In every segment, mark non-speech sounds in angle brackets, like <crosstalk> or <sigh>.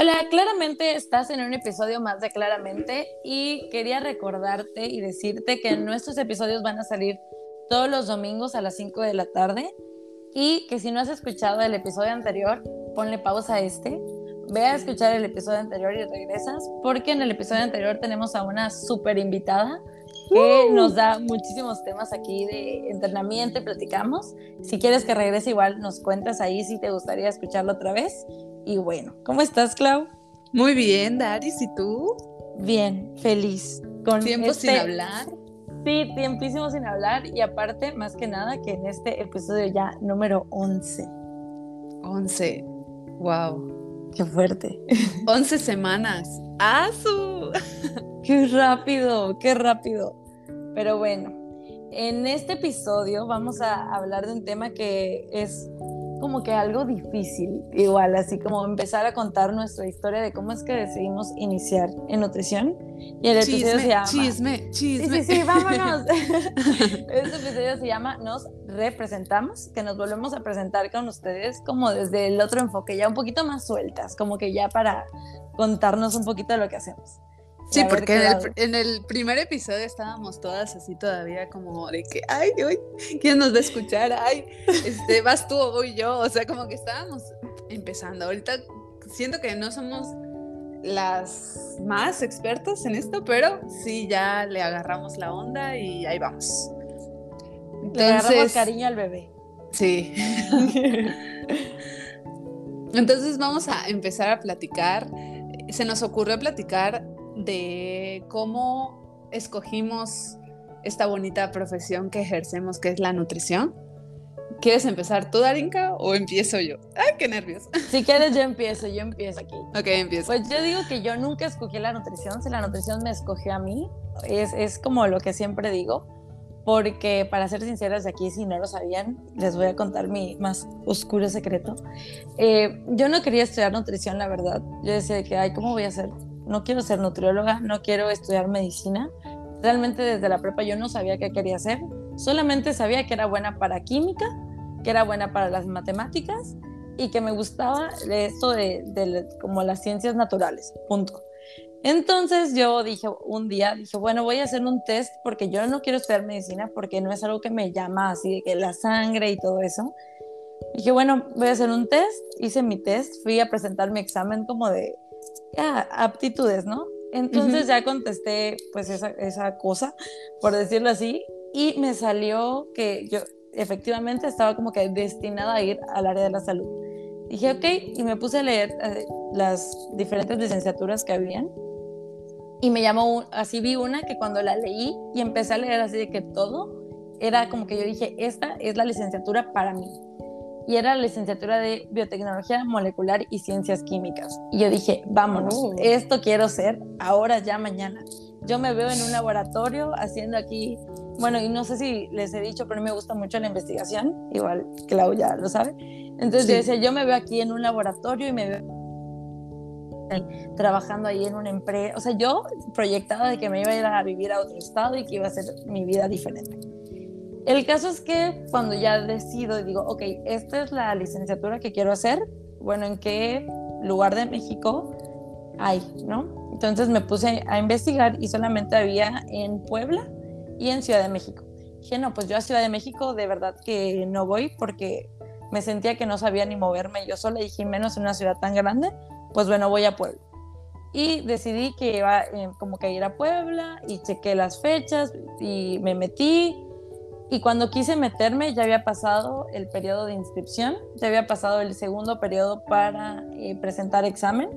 Hola, claramente estás en un episodio más de Claramente y quería recordarte y decirte que nuestros episodios van a salir todos los domingos a las 5 de la tarde y que si no has escuchado el episodio anterior, ponle pausa a este, ve a escuchar el episodio anterior y regresas porque en el episodio anterior tenemos a una súper invitada que Uh. nos da muchísimos temas aquí de entrenamiento y platicamos. Si quieres que regrese igual, nos cuentas ahí si te gustaría escucharlo otra vez. Y bueno, ¿cómo estás, Clau? Muy bien, Daris, ¿y tú? Bien, feliz. Con Tiempo sin este- hablar. Sí, tiempísimo sin hablar y aparte, más que nada, que en este episodio ya número 11. 11. Wow. Qué fuerte. <laughs> 11 semanas. ¡Asu! <laughs> Qué rápido, qué rápido. Pero bueno, en este episodio vamos a hablar de un tema que es como que algo difícil, igual, así como empezar a contar nuestra historia de cómo es que decidimos iniciar en nutrición. Y el episodio se llama... chisme, Sí, chisme. sí, sí, vámonos. <laughs> <laughs> este episodio se llama Nos representamos, que nos volvemos a presentar con ustedes como desde el otro enfoque, ya un poquito más sueltas, como que ya para contarnos un poquito de lo que hacemos. Sí, porque en el, en el primer episodio estábamos todas así todavía como de que, ay, ay, ¿quién nos va a escuchar? Ay, este, vas tú o voy yo. O sea, como que estábamos empezando. Ahorita siento que no somos las más expertas en esto, pero sí ya le agarramos la onda y ahí vamos. Le agarramos Entonces, cariño al bebé. sí. <laughs> Entonces vamos a empezar a platicar. Se nos ocurrió platicar de cómo escogimos esta bonita profesión que ejercemos, que es la nutrición. ¿Quieres empezar tú, Darinka, o empiezo yo? ¡Ay, qué nervios! <laughs> Si quieres, yo empiezo, yo empiezo aquí. Ok, empiezo. Pues yo digo que yo nunca escogí la nutrición, si la nutrición me escogió a mí, es, es como lo que siempre digo, porque para ser sinceras aquí, si no lo sabían, les voy a contar mi más oscuro secreto. Eh, yo no quería estudiar nutrición, la verdad. Yo decía que, ay, ¿cómo voy a hacer? No quiero ser nutrióloga, no quiero estudiar medicina. Realmente desde la prepa yo no sabía qué quería hacer, solamente sabía que era buena para química, que era buena para las matemáticas y que me gustaba esto de, como las ciencias naturales, punto. Entonces yo dije un día, dije, bueno, voy a hacer un test porque yo no quiero estudiar medicina porque no es algo que me llama así de que la sangre y todo eso. Dije, bueno, voy a hacer un test, hice mi test, fui a presentar mi examen como de aptitudes, ¿no? Entonces ya contesté pues esa, esa cosa, por decirlo así, y me salió que yo efectivamente estaba como que destinada a ir al área de la salud. Dije, ok, y me puse a leer eh, las diferentes licenciaturas que habían. Y me llamó, un- así vi una que cuando la leí y empecé a leer así de que todo, era como que yo dije, esta es la licenciatura para mí. Y era la licenciatura de biotecnología molecular y ciencias químicas. Y yo dije, vámonos, Oh. esto quiero ser ahora, ya, mañana. Yo me veo en un laboratorio haciendo aquí, bueno, y no sé si les he dicho, pero me gusta mucho la investigación, igual Clau ya lo sabe. Entonces Sí. yo decía, yo me veo aquí en un laboratorio y me veo trabajando ahí en una empresa, o sea, yo proyectada de que me iba a ir a vivir a otro estado y que iba a ser mi vida diferente. El caso es que cuando ya decido y digo, ok, esta es la licenciatura que quiero hacer, bueno, ¿en qué lugar de México hay, no? Entonces me puse a investigar y solamente había en Puebla y en Ciudad de México. Dije, no, pues yo a Ciudad de México de verdad que no voy porque me sentía que no sabía ni moverme yo sola dije, menos en una ciudad tan grande, pues bueno, voy a Puebla. Y decidí que iba eh, como que ir a Puebla y chequé las fechas y me metí. Y cuando quise meterme ya había pasado el periodo de inscripción, ya había pasado el segundo periodo para eh, presentar examen.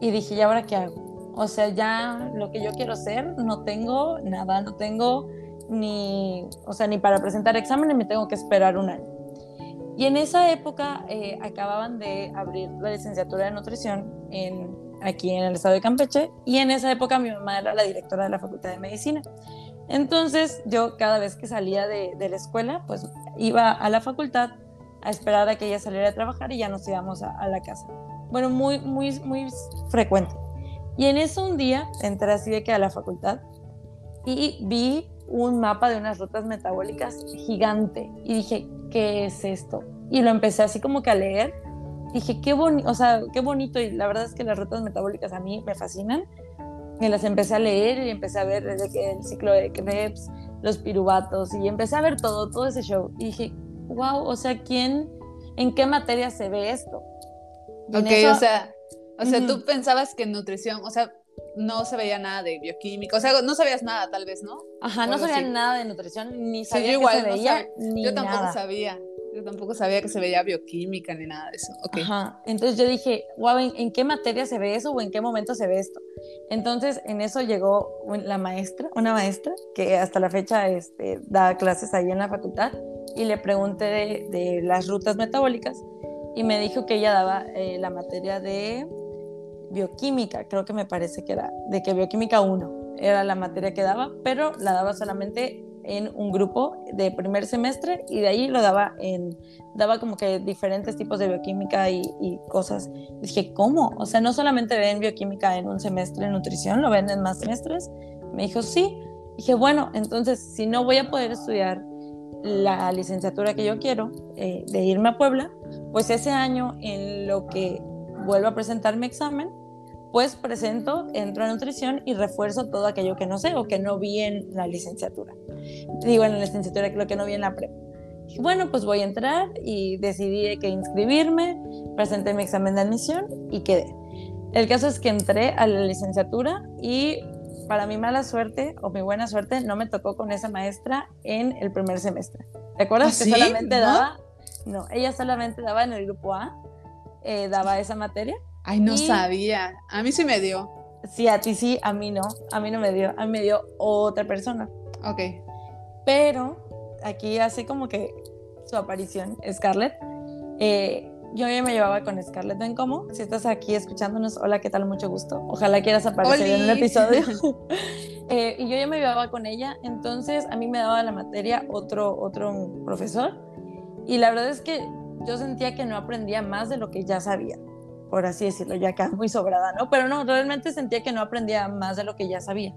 Y dije, ¿y ahora qué hago? O sea, ya lo que yo quiero ser, no tengo nada, no tengo ni, o sea, ni para presentar exámenes me tengo que esperar un año. Y en esa época eh, acababan de abrir la licenciatura de nutrición en, aquí en el estado de Campeche y en esa época mi mamá era la directora de la Facultad de Medicina. Entonces yo cada vez que salía de, la escuela, pues iba a la facultad a esperar a que ella saliera a trabajar y ya nos íbamos a, a la casa. Bueno, muy, muy, muy frecuente. Y en eso un día entré así de que a la facultad y vi un mapa de unas rutas metabólicas gigante y dije, ¿qué es esto? Y lo empecé así como que a leer dije, qué bonito, o sea, qué bonito. Y la verdad es que las rutas metabólicas a mí me fascinan. Y las empecé a leer y empecé a ver desde que el ciclo de Krebs, los piruvatos, y empecé a ver todo, todo ese show. Y dije, wow, o sea, ¿quién, en qué materia se ve esto? ok, o sea, o sea, tú pensabas que en nutrición, o sea, no se veía nada de bioquímica, o sea, no sabías nada tal vez, ¿no? Ajá, no sabía nada de nutrición, ni sabía igual, que se veía, ni Yo tampoco sabía. Yo tampoco sabía que se veía bioquímica ni nada de eso. Okay. Ajá. Entonces yo dije, wow, ¿en, qué materia se ve eso o en qué momento se ve esto? Entonces en eso llegó la maestra, una maestra que hasta la fecha este, da clases ahí en la facultad y le pregunté de, las rutas metabólicas y me dijo que ella daba eh, la materia de bioquímica, creo que me parece que era, de que bioquímica 1 era la materia que daba, pero la daba solamente en un grupo de primer semestre y de ahí lo daba en, daba como que diferentes tipos de bioquímica y, cosas. dije, ¿cómo? O sea, no solamente ven bioquímica en un semestre en nutrición, lo ven en más semestres. Me dijo, sí. dije, bueno, entonces si no voy a poder estudiar la licenciatura que yo quiero, eh, de irme a Puebla, pues ese año en lo que vuelvo a presentar mi examen, pues presento, entro a nutrición y refuerzo todo aquello que no sé o que no vi en la licenciatura. Digo, en la licenciatura, lo que no vi en la prepa. bueno, pues voy a entrar y decidí que inscribirme, presenté mi examen de admisión y quedé. El caso es que entré a la licenciatura y para mi mala suerte o mi buena suerte no me tocó con esa maestra en el primer semestre. ¿Te acuerdas ¿Ah, que solamente daba? No, ella solamente daba en el grupo A, eh, daba esa materia Ay, no sabía. A mí sí me dio. Sí, a ti sí, a mí no. A mí no me dio. A mí me dio otra persona. Ok. Pero aquí hace como que su aparición, Scarlett. Eh, yo ya me llevaba con Scarlett en cómo. Si estás aquí escuchándonos, hola, ¿qué tal? Mucho gusto. Ojalá quieras aparecer en un episodio. <laughs> Eh, y yo ya me llevaba con ella, entonces a mí me daba la materia otro, otro profesor. Y la verdad es que yo sentía que no aprendía más de lo que ya sabía por así decirlo, ya acá muy sobrada, ¿no? Pero no, realmente sentía que no aprendía más de lo que ya sabía.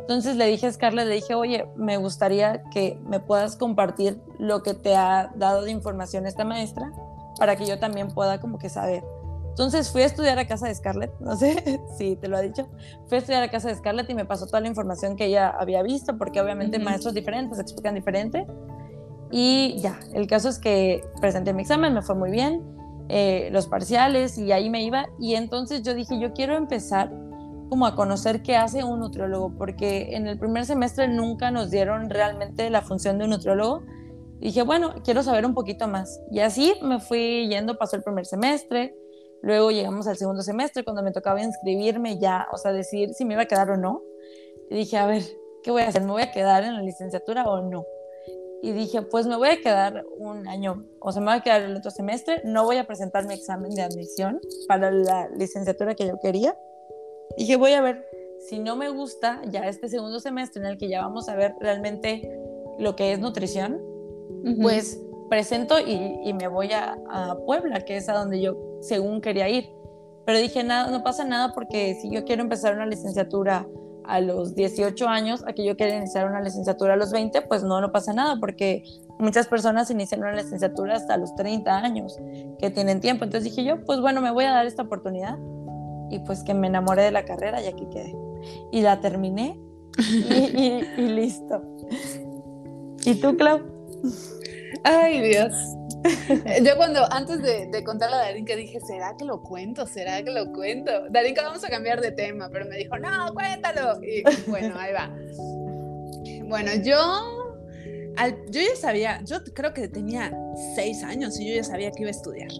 Entonces le dije a Scarlett, le dije, oye, me gustaría que me puedas compartir lo que te ha dado de información esta maestra para que yo también pueda como que saber. Entonces fui a estudiar a casa de Scarlett, <laughs> no sé si te lo ha dicho, fui a estudiar a casa de Scarlett y me pasó toda la información que ella había visto, porque obviamente maestros diferentes explican diferente. Y ya, el caso es que presenté mi examen, me fue muy bien, eh, los parciales y ahí me iba. Y entonces yo dije, yo quiero empezar como a conocer qué hace un nutriólogo, porque en el primer semestre nunca nos dieron realmente la función de un nutriólogo. dije, bueno, quiero saber un poquito más. Y así me fui yendo, pasó el primer semestre, luego llegamos al segundo semestre, cuando me tocaba inscribirme ya, o sea, decir si me iba a quedar o no. Y dije, a ver, ¿qué voy a hacer? ¿Me voy a quedar en la licenciatura o no? Y dije, pues me voy a quedar un año, o sea, me voy a quedar el otro semestre, no voy a presentar mi examen de admisión para la licenciatura que yo quería. Dije, voy a ver, si no me gusta ya este segundo semestre en el que ya vamos a ver realmente lo que es nutrición, pues presento y, y me voy a, a, Puebla, que es a donde yo según quería ir. Pero dije, nada, no pasa nada porque si yo quiero empezar una licenciatura a los 18 años a que yo quiera iniciar una licenciatura a los 20, pues no, no pasa nada, porque muchas personas inician una licenciatura hasta los 30 años, que tienen tiempo. Entonces dije yo, pues bueno, me voy a dar esta oportunidad y pues que me enamoré de la carrera y aquí quedé. Y la terminé y, <laughs> y listo. ¿Y tú, Clau? Ay, Dios. <laughs> Yo cuando, antes de, de contarle a Darinka, dije, ¿será que lo cuento? ¿Será que lo cuento? Darinka, vamos a cambiar de tema, pero me dijo, no, cuéntalo. Y bueno, ahí va. Bueno, yo, yo ya sabía, yo creo que tenía seis años y yo ya sabía que iba a estudiar.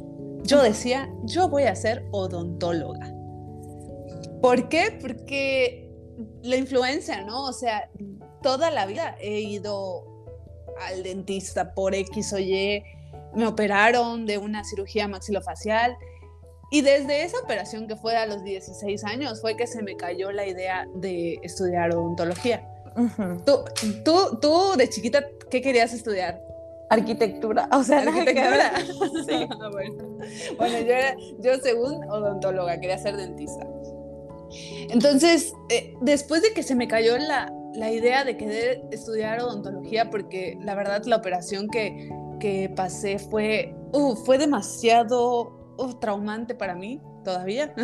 Yo decía, yo voy a ser odontóloga. ¿Por qué? Porque la influencia, ¿no? O sea, toda la vida he ido al dentista por X o Y, me operaron de una cirugía maxilofacial y desde esa operación que fue a los 16 años fue que se me cayó la idea de estudiar odontología. ¿Tú, tú, tú de chiquita, ¿qué querías estudiar? Arquitectura, o sea, arquitectura. <laughs> sí. <laughs> Ah, bueno. bueno, yo, era, yo según odontóloga, quería ser dentista. Entonces, eh, después de que se me cayó la, la idea de querer estudiar odontología, porque la verdad la operación que, que pasé fue, uh, fue demasiado uh, traumante para mí todavía.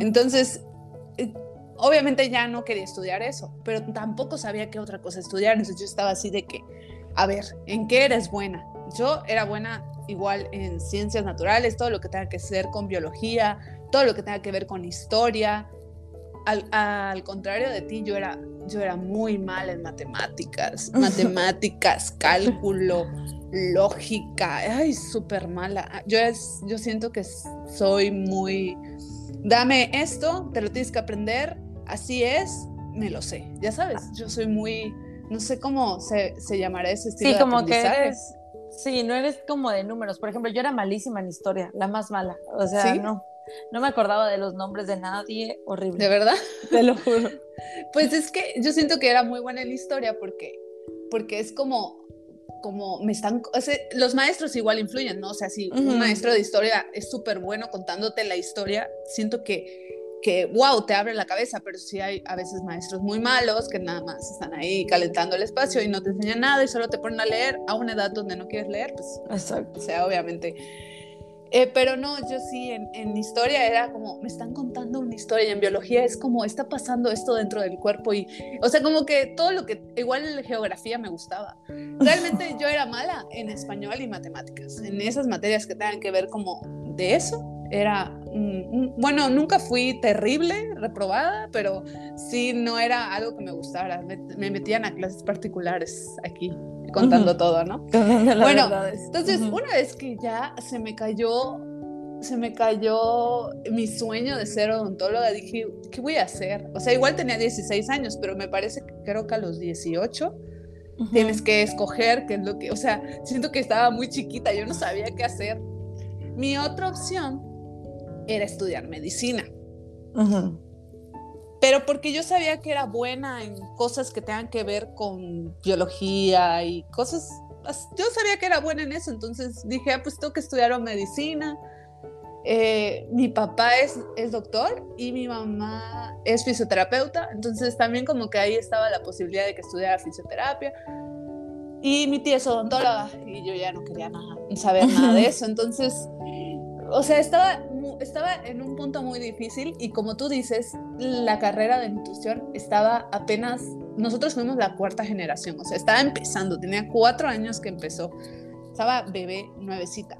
Entonces, eh, obviamente ya no quería estudiar eso, pero tampoco sabía qué otra cosa estudiar. Entonces yo estaba así de que, a ver, ¿en qué eres buena? Yo era buena igual en ciencias naturales, todo lo que tenga que ver con biología, todo lo que tenga que ver con historia. Al, contrario de ti, yo era, yo era muy mal en matemáticas, <laughs> matemáticas, cálculo, lógica, ay, súper mala. Yo, es, yo siento que soy muy, dame esto, te lo tienes que aprender, así es, me lo sé. Ya sabes, yo soy muy, no sé cómo se, se llamará ese estilo sí, de como que eres, Sí, no eres como de números. Por ejemplo, yo era malísima en historia, la más mala. O sea, no. No me acordaba de los nombres de nadie, horrible. ¿De verdad? <laughs> Te lo juro. Pues es que yo siento que era muy buena en historia porque, porque es como, como me están, los maestros igual influyen, ¿no? O sea, si un maestro de historia es súper bueno contándote la historia, siento que que, wow, te abre la cabeza, pero sí hay a veces maestros muy malos que nada más están ahí calentando el espacio y no te enseñan nada y solo te ponen a leer a una edad donde no quieres leer, pues, Exacto. o sea, obviamente. Eh, pero no, yo sí, en, en, historia era como, me están contando una historia y en biología es como, está pasando esto dentro del cuerpo y, o sea, como que todo lo que, igual en geografía me gustaba. Realmente <laughs> yo era mala en español y matemáticas, en esas materias que tengan que ver como de eso, era, bueno, nunca fui terrible, reprobada, pero sí no era algo que me gustara. Me, metían a clases particulares aquí, contando todo, ¿no? <laughs> bueno, entonces una vez que ya se me cayó, se me cayó mi sueño de ser odontóloga, dije, ¿qué voy a hacer? O sea, igual tenía 16 años, pero me parece que creo que a los 18 tienes que escoger qué es lo que, o sea, siento que estaba muy chiquita, yo no sabía qué hacer. Mi otra opción era estudiar medicina. Pero porque yo sabía que era buena en cosas que tengan que ver con biología y cosas, yo sabía que era buena en eso, entonces dije, ah, pues tengo que estudiar medicina. Eh, mi papá es, es doctor y mi mamá es fisioterapeuta, entonces también como que ahí estaba la posibilidad de que estudiara fisioterapia. Y mi tía es odontóloga y yo ya no quería nada, saber nada de <laughs> eso, entonces, o sea, estaba estaba en un punto muy difícil y como tú dices, la carrera de nutrición estaba apenas, nosotros fuimos la cuarta generación, o sea, estaba empezando, tenía cuatro años que empezó, estaba bebé nuevecita.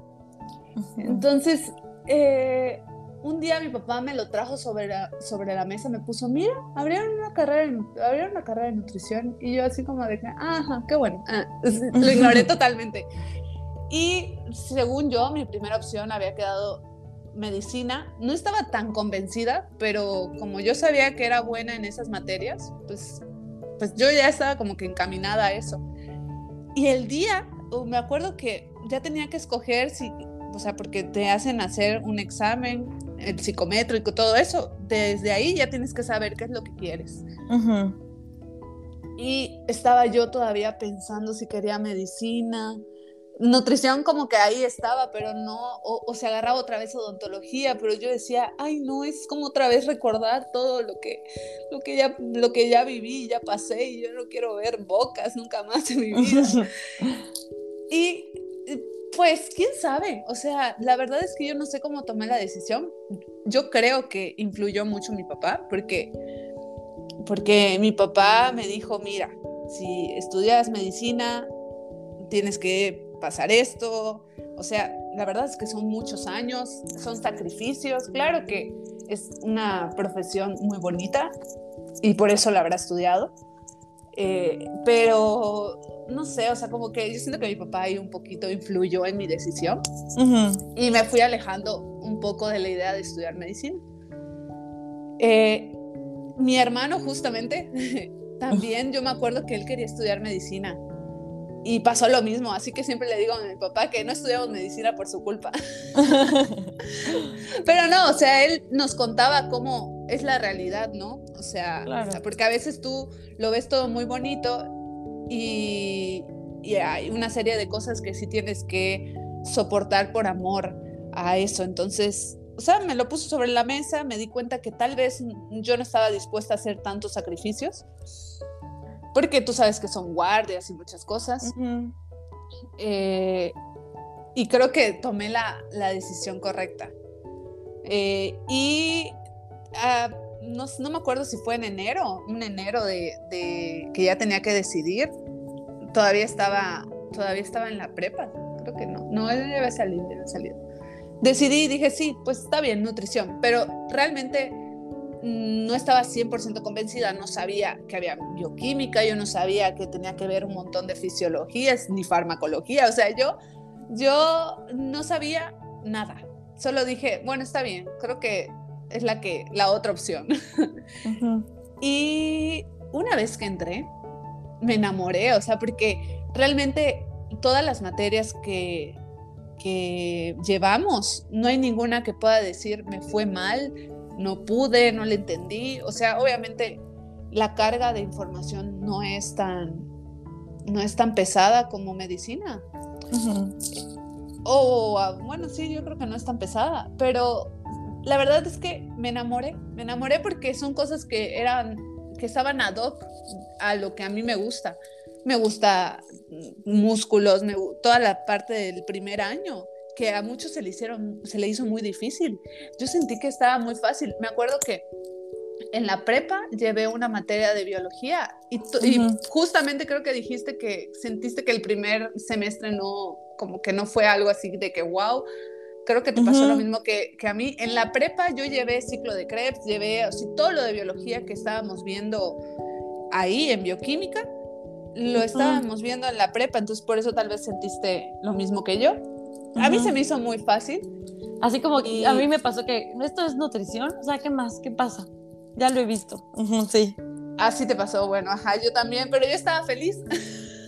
Entonces, eh, un día mi papá me lo trajo sobre la, sobre la mesa, me puso, mira, abrieron una carrera, abrieron una carrera de nutrición y yo así como de, ajá, qué bueno, ah, <laughs> lo ignoré totalmente. Y según yo, mi primera opción había quedado medicina, no estaba tan convencida, pero como yo sabía que era buena en esas materias, pues, pues yo ya estaba como que encaminada a eso. Y el día, me acuerdo que ya tenía que escoger si, o sea, porque te hacen hacer un examen, el psicométrico, todo eso, desde ahí ya tienes que saber qué es lo que quieres. Y estaba yo todavía pensando si quería medicina, nutrición como que ahí estaba, pero no, o, se agarraba otra vez odontología, pero yo decía, ay no, es como otra vez recordar todo lo que, lo que, ya, lo que ya viví, ya pasé y yo no quiero ver bocas nunca más en mi vida. <laughs> y pues, quién sabe, o sea, la verdad es que yo no sé cómo tomé la decisión. Yo creo que influyó mucho mi papá, porque, porque mi papá me dijo, mira, si estudias medicina, tienes que pasar esto. O sea, la verdad es que son muchos años, son sacrificios. Claro que es una profesión muy bonita y por eso la habrá estudiado. Eh, pero no sé, o sea, como que yo siento que mi papá ahí un poquito influyó en mi decisión y me fui alejando un poco de la idea de estudiar medicina. Eh, mi hermano justamente, <laughs> también yo me acuerdo que él quería estudiar medicina y pasó lo mismo, así que siempre le digo a mi papá que no estudiamos medicina por su culpa. <laughs> Pero no, o sea, él nos contaba cómo es la realidad, ¿no? O sea, porque a veces tú lo ves todo muy bonito y, y, hay una serie de cosas que sí tienes que soportar por amor a eso. Entonces, o sea, me lo puso sobre la mesa, me di cuenta que tal vez yo no estaba dispuesta a hacer tantos sacrificios porque tú sabes que son guardias y muchas cosas. Eh, y creo que tomé la, la decisión correcta. Eh, y uh, no, no, me acuerdo si fue en enero, un enero de, de, que ya tenía que decidir. Todavía estaba, todavía estaba en la prepa, creo que no. No, él debe salir, debe salir. Decidí y dije, sí, pues está bien, nutrición, pero realmente no estaba 100% convencida, no sabía que había bioquímica, yo no sabía que tenía que ver un montón de fisiologías ni farmacología, o sea, yo, yo no sabía nada, solo dije, bueno, está bien, creo que es la, que, la otra opción. Y una vez que entré, me enamoré, o sea, porque realmente todas las materias que, que llevamos, no hay ninguna que pueda decir me fue mal, no pude, no le entendí. O sea, obviamente la carga de información no es tan, no es tan pesada como medicina. O, ah, bueno, sí, yo creo que no es tan pesada, pero la verdad es que me enamoré, me enamoré porque son cosas que eran, que estaban ad hoc a lo que a mí me gusta. Me gusta músculos, me, toda la parte del primer año que a muchos se le hicieron, se le hizo muy difícil. Yo sentí que estaba muy fácil. Me acuerdo que en la prepa llevé una materia de biología y, justamente creo que dijiste que sentiste que el primer semestre no, como que no fue algo así de que wow. Creo que te pasó lo mismo que, que, a mí. En la prepa yo llevé ciclo de Krebs, llevé todo lo de biología que estábamos viendo ahí en bioquímica, lo estábamos viendo en la prepa, entonces por eso tal vez sentiste lo mismo que yo. A mí se me hizo muy fácil. Así como que a mí me pasó que esto es nutrición, o sea, ¿qué más? ¿Qué pasa? Ya lo he visto. sí. Así te pasó, bueno, ajá, yo también, pero yo estaba feliz.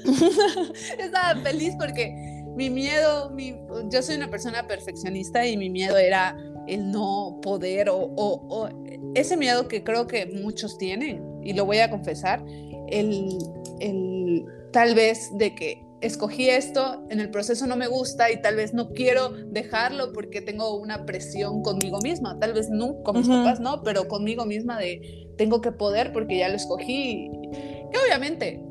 <laughs> estaba feliz porque mi miedo, mi, yo soy una persona perfeccionista y mi miedo era el no poder o, o, o, ese miedo que creo que muchos tienen, y lo voy a confesar, el, el tal vez de que escogí esto, en el proceso no me gusta y tal vez no quiero dejarlo porque tengo una presión conmigo misma, tal vez no, con mis papás no, pero conmigo misma de tengo que poder porque ya lo escogí, que obviamente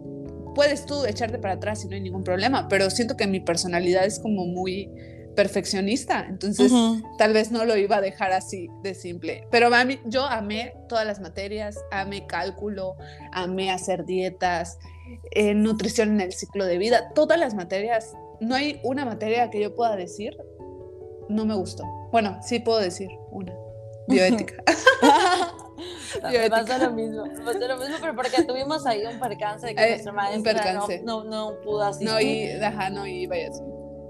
puedes tú echarte para atrás y no hay ningún problema, pero siento que mi personalidad es como muy perfeccionista, entonces tal vez no lo iba a dejar así de simple. Pero a mí, yo amé todas las materias, amé cálculo, amé hacer dietas, eh, nutrición en el ciclo de vida, todas las materias. No hay una materia que yo pueda decir, no me gustó. Bueno, sí puedo decir una, bioética. <laughs> <laughs> Me pasa lo mismo, me pasa lo mismo, pero porque tuvimos ahí un percance de que eh, nuestra maestra no, no, no, pudo asistir. No, y, ajá, no iba y así.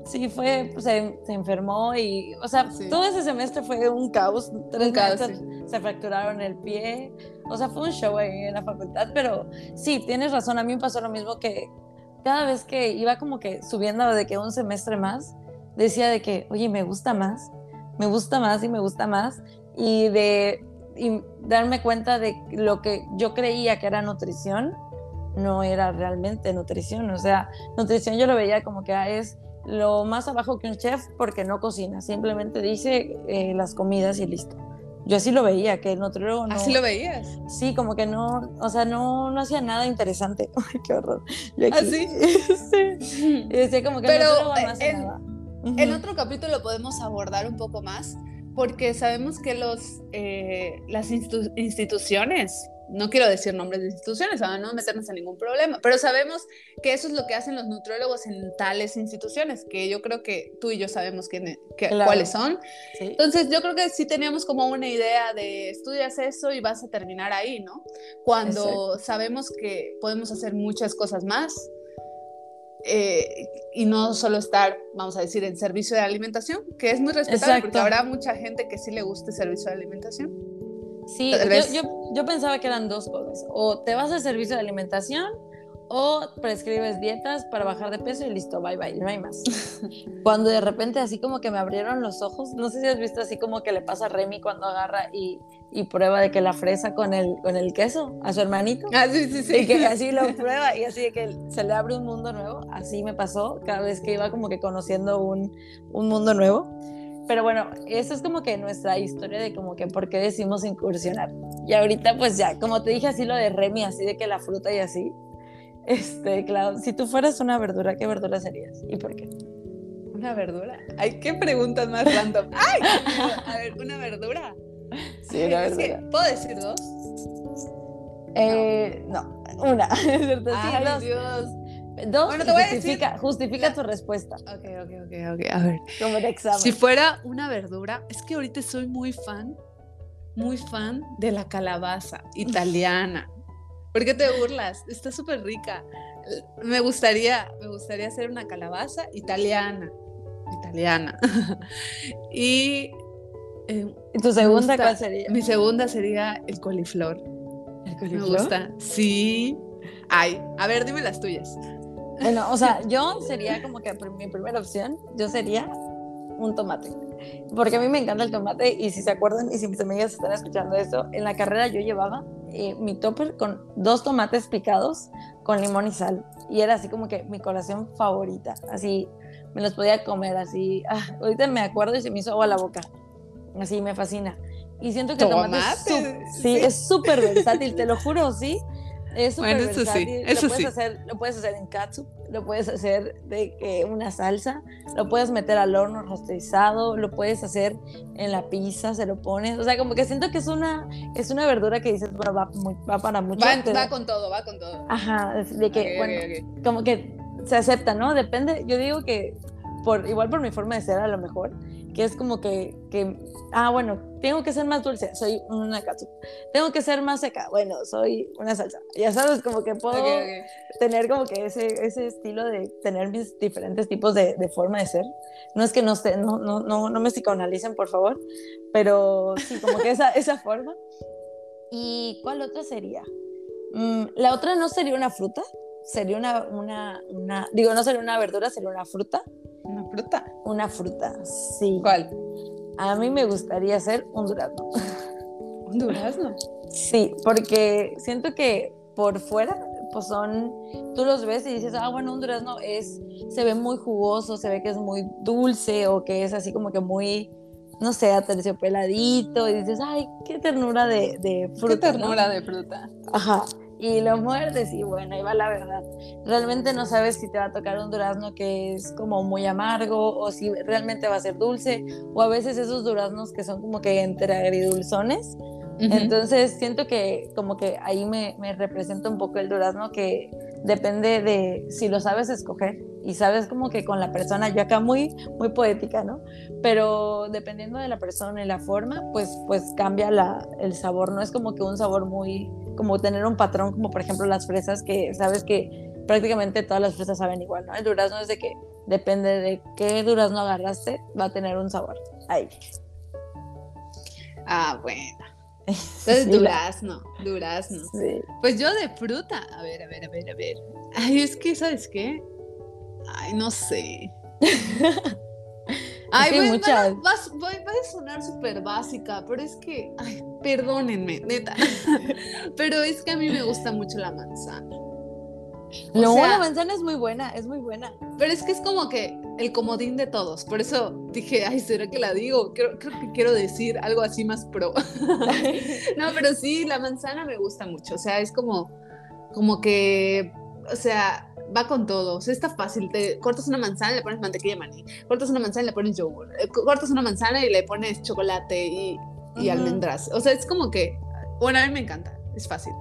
Sí, fue, pues, se, se, enfermó y, o sea, todo ese semestre fue un caos. Tres un se fracturaron el pie. O sea, fue un show ahí en la facultad, pero sí, tienes razón. A mí me pasó lo mismo que cada vez que iba como que subiendo de que un semestre más, decía de que, oye, me gusta más, me gusta más y me gusta más. Y de y darme cuenta de lo que yo creía que era nutrición, no era realmente nutrición. O sea, nutrición yo lo veía como que ah, es lo más abajo que un chef porque no cocina, simplemente dice eh, las comidas y listo. Yo así lo veía, que el nutriólogo no... ¿Así lo veías? Sí, como que no, o sea, no, no hacía nada interesante. <laughs> Ay, qué horror. ¿Así? <laughs> sí. Y decía como que Pero no hace en, nada. En otro capítulo podemos abordar un poco más, porque sabemos que los, eh, las instituciones no quiero decir nombres de instituciones para no meternos en ningún problema, pero sabemos que eso es lo que hacen los nutriólogos en tales instituciones, que yo creo que tú y yo sabemos que, cuáles son. Entonces yo creo que sí teníamos como una idea de estudias eso y vas a terminar ahí, ¿no? Cuando sabemos que podemos hacer muchas cosas más. Eh, y no solo estar, vamos a decir, en servicio de alimentación, que es muy respetable porque habrá mucha gente que sí le guste servicio de alimentación. Sí, yo, yo, pensaba que eran dos cosas. O te vas al servicio de alimentación o prescribes dietas para bajar de peso y listo, bye bye, no hay más. <laughs> cuando de repente así como que me abrieron los ojos, no sé si has visto así como que le pasa a Remy cuando agarra y, y prueba de que la fresa con el, con el queso a su hermanito. Ah, sí, sí, sí. Y que así lo <laughs> prueba y así de que se le abre un mundo nuevo. Así me pasó cada vez que iba como que conociendo un, un mundo nuevo. Pero bueno, eso es como que nuestra historia de como que por qué decimos incursionar. Y ahorita pues ya, como te dije así lo de Remy, así de que la fruta y así. Este, claro, si tú fueras una verdura, ¿qué verdura serías? ¿Y por qué? Una verdura. Ay, qué preguntas más random. <laughs> Ay, a ver, una verdura. Sí, una verdura. ¿Puedo decir dos? Eh, no. una. <laughs> Ay. Dios. Dos Bueno, te voy a decir justifica, justifica tu respuesta. Ok, ok, ok, ok. A ver. Como el examen. Si fuera una verdura, es que ahorita soy muy fan, muy fan de la calabaza italiana. <laughs> ¿Por qué te burlas? Está súper rica. Me gustaría, me gustaría hacer una calabaza italiana. Italiana. <laughs> y eh, ¿Y tu segunda cuál sería? mi segunda sería el coliflor. ¿El Me coliflor? gusta. Sí. Ay, a ver, dime las tuyas. Bueno, o sea, yo sería como que mi primera opción, yo sería un tomate. Porque a mí me encanta el tomate y si se acuerdan y si mis amigas están escuchando esto, en la carrera yo llevaba eh, mi topper con dos tomates picados con limón y sal. Y era así como que mi colación favorita. Así me los podía comer así. ah, ahorita me acuerdo y se me hizo agua la boca. Así me fascina. Y siento que el tomate, sí. es súper versátil, te lo juro, sí. Es súper Bueno, eso sí, eso lo puedes sí. hacer, lo puedes hacer en katsu, lo puedes hacer de que una salsa, lo puedes meter al horno rostizado, lo puedes hacer en la pizza, se lo pones, o sea, como que siento que es una es una verdura que dices, bueno, va, muy- va para mucho. Va, pero- va con todo, va con todo. Ajá, de que, bueno, como que se acepta, ¿no? Depende, yo digo que por igual por mi forma de ser a lo mejor, que es como que, que ah, bueno, tengo que ser más dulce, soy una katsu. Tengo que ser más seca, bueno, soy una salsa. Ya sabes, como que puedo Ok, ok. tener como que ese, ese estilo de tener mis diferentes tipos de, de forma de ser. No es que no, sé, no, no, no, no me psicoanalicen, por favor, pero sí, como que esa, esa forma. ¿Y cuál otra sería? Mm, la otra no sería una fruta, sería una, una, una, digo, no sería una verdura, sería una fruta. Una fruta. Una fruta, sí. ¿Cuál? A mí me gustaría hacer un durazno. Un durazno. Sí, porque siento que por fuera, pues son, tú los ves y dices, ah, bueno, un durazno es, se ve muy jugoso, se ve que es muy dulce o que es así como que muy, no sé, aterciopeladito y dices, ay, qué ternura de, de fruta. Qué ¿no? ternura de fruta. Ajá. Y lo muerdes y bueno, ahí va la verdad. Realmente no sabes si te va a tocar un durazno que es como muy amargo o si realmente va a ser dulce o a veces esos duraznos que son como que entre agridulzones. Entonces siento que como que ahí me, me representa un poco el durazno que depende de si lo sabes escoger y sabes como que con la persona, yo acá muy, muy poética, ¿no? Pero dependiendo de la persona y la forma, pues, pues cambia la, el sabor, no es como que un sabor muy, como tener un patrón, como por ejemplo las fresas, que sabes que prácticamente todas las fresas saben igual, ¿no? El durazno es de que depende de qué durazno agarraste, va a tener un sabor. Ahí. Ah, bueno. <laughs> Entonces, Sí, durazno, durazno. sí. Pues yo de fruta. A ver, a ver, a ver, a ver. Ay, es que, ¿sabes qué? Ay, no sé. <laughs> Ay, voy- muchas. va, a sonar súper básica, pero es que, ay, perdónenme, neta. <laughs> pero es que a mí me gusta mucho la manzana. No, sea- la manzana es muy buena, es muy buena. Pero es que es como que el comodín de todos. Por eso dije, ay, ¿será que la digo? Creo, creo que quiero decir algo así más pro. <laughs> no, pero sí, la manzana me gusta mucho. O sea, es como, como que, o sea, va con todo. O sea, está fácil. Te cortas una manzana y le pones mantequilla de maní. Cortas una manzana y le pones yogur. Eh, co- Cortas una manzana y le pones chocolate y, y almendras. O sea, es como que, bueno, a mí me encanta. Es fácil.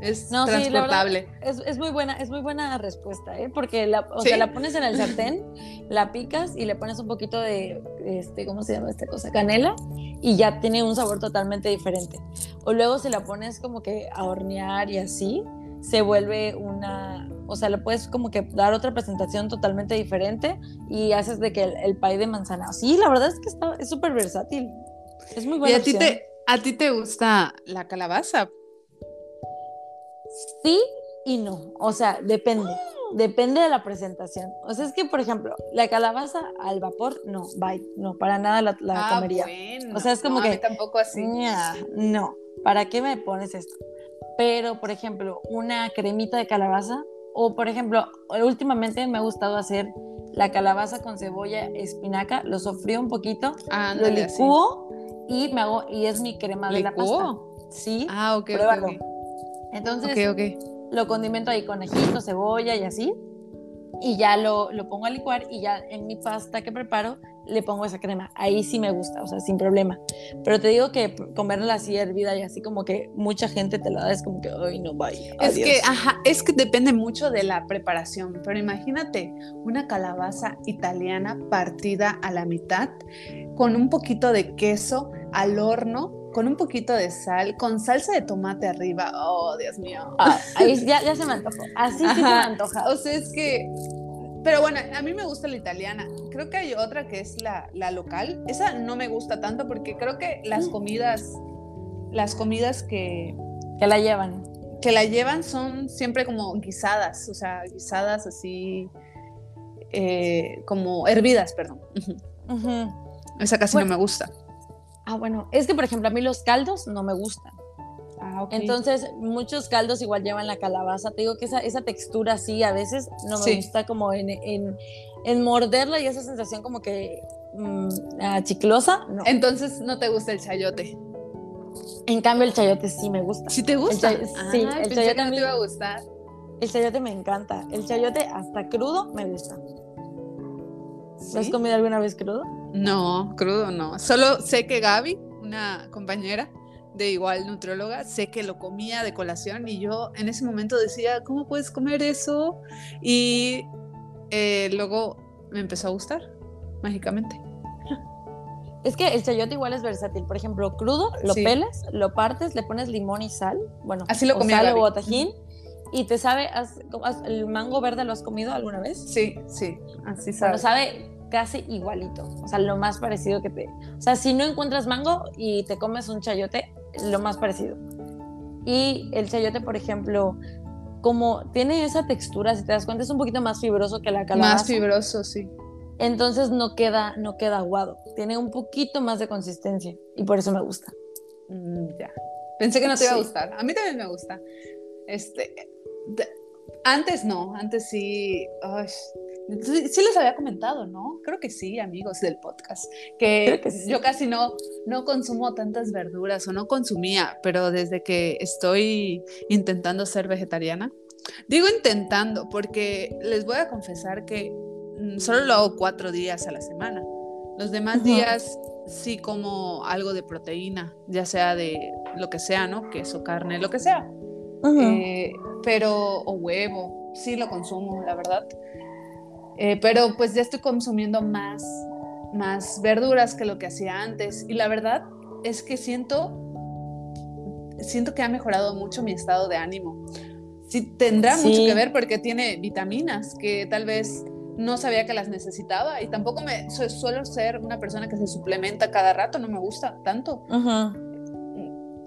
Es No, sí, la verdad, transportable. Es, es muy buena, es muy buena respuesta, ¿eh? Porque la, o ¿Sí? sea, la pones en el sartén, <laughs> la picas y le pones un poquito de, este, ¿cómo se llama esta cosa? Canela y ya tiene un sabor totalmente diferente. O luego si la pones como que a hornear y así, se vuelve una, o sea, le puedes como que dar otra presentación totalmente diferente y haces de que el, el pie de manzana. Sí, la verdad es que está, es súper versátil. Es muy ¿Y buena a ti, te, a ti te gusta la calabaza? Sí y no. O sea, depende. Depende de la presentación. O sea, es que, por ejemplo, la calabaza al vapor, no, bye. No, para nada la, la Ah, comería. bueno. O sea, es como No, a que- mí tampoco así. No. ¿Para qué me pones esto? Pero, por ejemplo, una cremita de calabaza, o por ejemplo, últimamente me ha gustado hacer la calabaza con cebolla, espinaca, lo sofrío un poquito, lo Ándale, así. licúo y me hago, y es mi crema de la pasta. ¿Licúo? Sí, Ah, ok, pruébalo. ok. Entonces, Ok, ok. lo condimento ahí con ajito, cebolla y así. y ya lo, lo pongo a licuar y ya en mi pasta que preparo le pongo esa crema. Ahí sí me gusta, o sea, sin problema. Pero te digo que comerla así hervida y así como que mucha gente te la da, es como que, ay, no, vaya. Es que, ajá, es que depende mucho de la preparación. Pero imagínate una calabaza italiana partida a la mitad con un poquito de queso al horno con un poquito de sal, con salsa de tomate arriba. Oh, Dios mío. Ah, ahí <laughs> ya, ya, se me antojó. Así sí se me antoja. O sea, es que. Pero bueno, a mí me gusta la italiana. Creo que hay otra que es la, la local. Esa no me gusta tanto porque creo que las comidas. Las comidas que. Que la llevan. Que la llevan son siempre como guisadas. O sea, guisadas así. Eh, como hervidas, perdón. Esa casi no me gusta. Ah, bueno, es que por ejemplo a mí los caldos no me gustan. Ah, Entonces, muchos caldos igual llevan la calabaza. Te digo que esa, esa textura así a veces no me gusta como en, en, en, morderla y esa sensación como que mmm, chiclosa. No. Entonces, ¿no te gusta el chayote? En cambio, el chayote sí me gusta. ¿Sí te gusta? sí, el chayote no te iba a gustar. El chayote me encanta. El chayote hasta crudo me gusta. ¿Lo has comido alguna vez crudo? No, crudo no. Solo sé que Gaby, una compañera de igual nutrióloga, sé que lo comía de colación y yo en ese momento decía, ¿cómo puedes comer eso? Y eh, luego me empezó a gustar, mágicamente. <laughs> Es que el chayote igual es versátil. Por ejemplo, crudo, lo pelas, lo partes, le pones limón y sal. Bueno, así lo comía. Sal o tajín. Y te sabe, ¿el mango verde lo has comido alguna vez? Sí, sí, así sabe. Bueno, sabe casi igualito, o sea, lo más parecido que te... O sea, si no encuentras mango y te comes un chayote, lo más parecido. Y el chayote, por ejemplo, como tiene esa textura, si te das cuenta, es un poquito más fibroso que la calabaza. Más fibroso, sí. Entonces no queda, no queda aguado, tiene un poquito más de consistencia y por eso me gusta. Mm, ya. Pensé que no te iba a gustar. A mí también me gusta. Este, antes no, antes sí. Sí les había comentado, ¿no? Creo que sí, amigos del podcast, que, yo casi no, no consumo tantas verduras o no consumía, pero desde que estoy intentando ser vegetariana, digo intentando porque les voy a confesar que mm, solo lo hago cuatro días a la semana. Los demás días sí como algo de proteína, ya sea de lo que sea, ¿no? Queso, carne, lo que sea. Eh, pero, o huevo, sí lo consumo, la verdad eh, pero pues ya estoy consumiendo más, más verduras que lo que hacía antes. Y la verdad es que siento, siento que ha mejorado mucho mi estado de ánimo. Sí, tendrá mucho que ver porque tiene vitaminas que tal vez no sabía que las necesitaba y tampoco me suelo ser una persona que se suplementa cada rato, no me gusta tanto.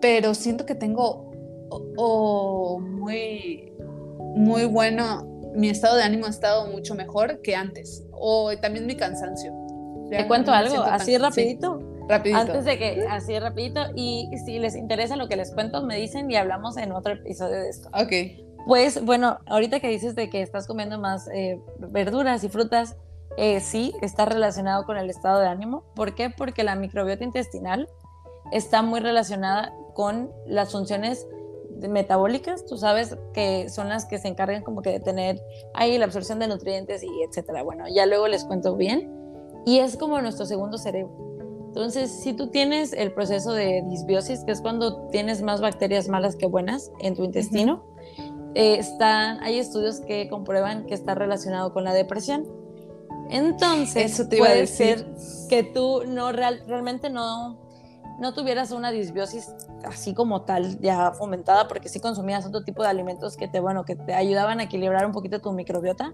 Pero siento que tengo o, muy muy bueno mi estado de ánimo ha estado mucho mejor que antes. O también mi cansancio. Te cuento algo, así rapidito. rapidito. Antes de que, así rapidito. Y si les interesa lo que les cuento, me dicen y hablamos en otro episodio de esto. Ok. Pues bueno, ahorita que dices de que estás comiendo más eh, verduras y frutas, eh, sí, está relacionado con el estado de ánimo. ¿Por qué? Porque la microbiota intestinal está muy relacionada con las funciones metabólicas, tú sabes que son las que se encargan como que de tener ahí la absorción de nutrientes y etcétera. Bueno, ya luego les cuento bien. Y es como nuestro segundo cerebro. Entonces, si tú tienes el proceso de disbiosis, que es cuando tienes más bacterias malas que buenas en tu intestino, eh, están, hay estudios que comprueban que está relacionado con la depresión. Entonces, Eso te iba puede a decir. ser que tú no realmente no no tuvieras una disbiosis así como tal ya fomentada porque sí consumías otro tipo de alimentos que te bueno que te ayudaban a equilibrar un poquito tu microbiota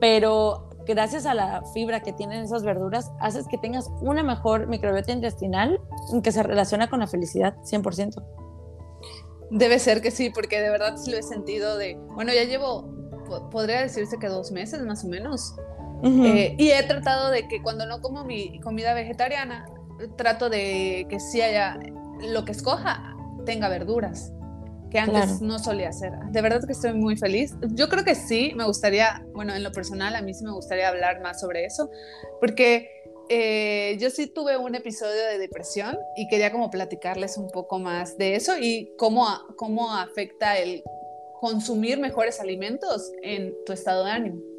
pero gracias a la fibra que tienen esas verduras haces que tengas una mejor microbiota intestinal que se relaciona con la felicidad 100% debe ser que sí porque de verdad sí lo he sentido de bueno ya llevo podría decirse que dos meses más o menos. Eh, y he tratado de que cuando no como mi comida vegetariana trato de que si haya lo que escoja tenga verduras, que antes no solía hacer. De verdad que estoy muy feliz. Yo creo que sí, me gustaría, bueno, en lo personal a mí sí me gustaría hablar más sobre eso, porque eh, yo sí tuve un episodio de depresión y quería como platicarles un poco más de eso y cómo, cómo afecta el consumir mejores alimentos en tu estado de ánimo.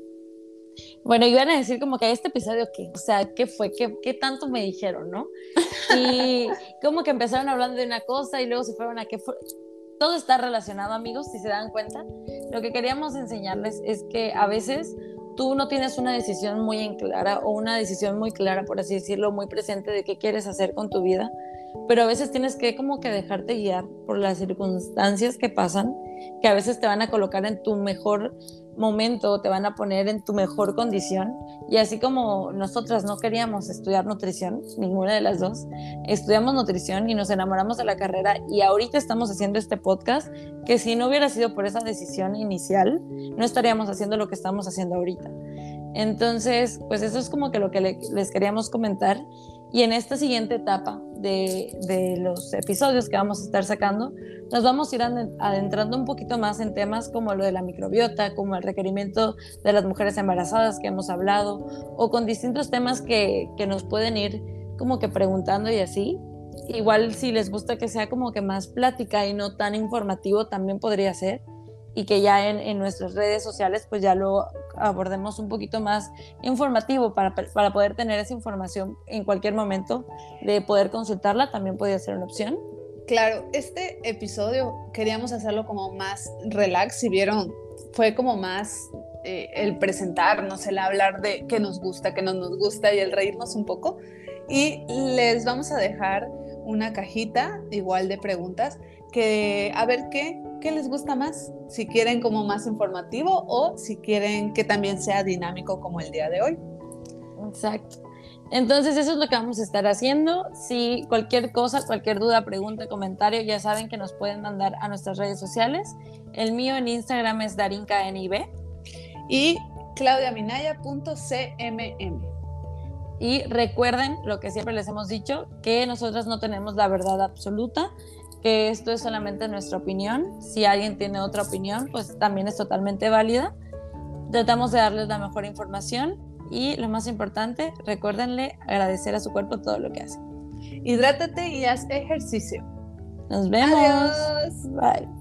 Bueno, iban a decir como que este episodio, ¿qué? O sea, ¿qué fue? ¿Qué, ¿Qué tanto me dijeron, no? <laughs> Y como que empezaron hablando de una cosa y luego se fueron a qué fue. Todo está relacionado, amigos, si se dan cuenta. Lo que queríamos enseñarles es que a veces tú no tienes una decisión muy en clara o una decisión muy clara, por así decirlo, muy presente de qué quieres hacer con tu vida, pero a veces tienes que como que dejarte guiar por las circunstancias que pasan, que a veces te van a colocar en tu mejor momento, te van a poner en tu mejor condición. Y así como nosotras no queríamos estudiar nutrición, ninguna de las dos, estudiamos nutrición y nos enamoramos de la carrera y ahorita estamos haciendo este podcast, que si no hubiera sido por esa decisión inicial, no estaríamos haciendo lo que estamos haciendo ahorita. Entonces, pues eso es como que lo que les queríamos comentar. Y en esta siguiente etapa de, los episodios que vamos a estar sacando, nos vamos a ir adentrando un poquito más en temas como lo de la microbiota, como el requerimiento de las mujeres embarazadas que hemos hablado, o con distintos temas que, que nos pueden ir como que preguntando y así. Igual si les gusta que sea como que más plática y no tan informativo, también podría ser y que ya en, en, nuestras redes sociales pues ya lo abordemos un poquito más informativo para, para, poder tener esa información en cualquier momento, de poder consultarla, también podría ser una opción. Claro, este episodio queríamos hacerlo como más relax, si vieron, fue como más eh, el presentarnos, el hablar de qué nos gusta, qué no nos gusta y el reírnos un poco. Y les vamos a dejar una cajita igual de preguntas que a ver qué qué les gusta más, si quieren como más informativo o si quieren que también sea dinámico como el día de hoy. Exacto. Entonces eso es lo que vamos a estar haciendo. Si cualquier cosa, cualquier duda, pregunta, comentario, ya saben que nos pueden mandar a nuestras redes sociales. El mío en Instagram es darinkanib y claudiaminaya.cmm. Y recuerden lo que siempre les hemos dicho, que nosotros no tenemos la verdad absoluta, que esto es solamente nuestra opinión. Si alguien tiene otra opinión, pues también es totalmente válida. Tratamos de darles la mejor información y lo más importante, recuérdenle agradecer a su cuerpo todo lo que hace. Hidrátate y haz ejercicio. Nos vemos. Bye.